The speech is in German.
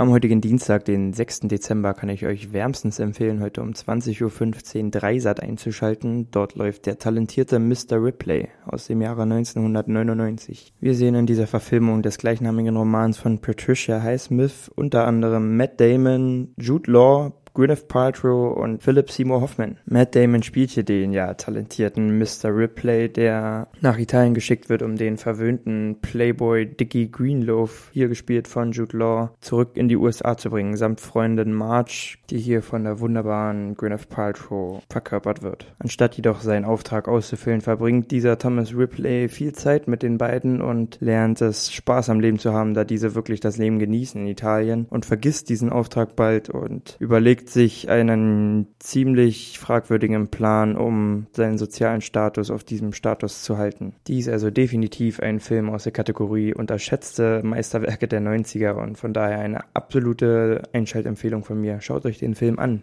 Am heutigen Dienstag, den 6. Dezember, kann ich euch wärmstens empfehlen, heute um 20.15 Uhr Dreisat einzuschalten. Dort läuft der talentierte Mr. Ripley aus dem Jahre 1999. Wir sehen in dieser Verfilmung des gleichnamigen Romans von Patricia Highsmith unter anderem Matt Damon, Jude Law, Gwyneth Paltrow und Philip Seymour Hoffman. Matt Damon spielt hier den ja talentierten Mr. Ripley, der nach Italien geschickt wird, um den verwöhnten Playboy Dickie Greenloaf, hier gespielt von Jude Law, zurück in die USA zu bringen, samt Freundin Marge, die hier von der wunderbaren Gwyneth Paltrow verkörpert wird. Anstatt jedoch seinen Auftrag auszufüllen, verbringt dieser Thomas Ripley viel Zeit mit den beiden und lernt es Spaß am Leben zu haben, da diese wirklich das Leben genießen in Italien und vergisst diesen Auftrag bald und überlegt überlegt sich einen ziemlich fragwürdigen Plan, um seinen sozialen Status auf diesem Status zu halten. Dies also definitiv ein Film aus der Kategorie unterschätzte Meisterwerke der 90er und von daher eine absolute Einschaltempfehlung von mir. Schaut euch den Film an.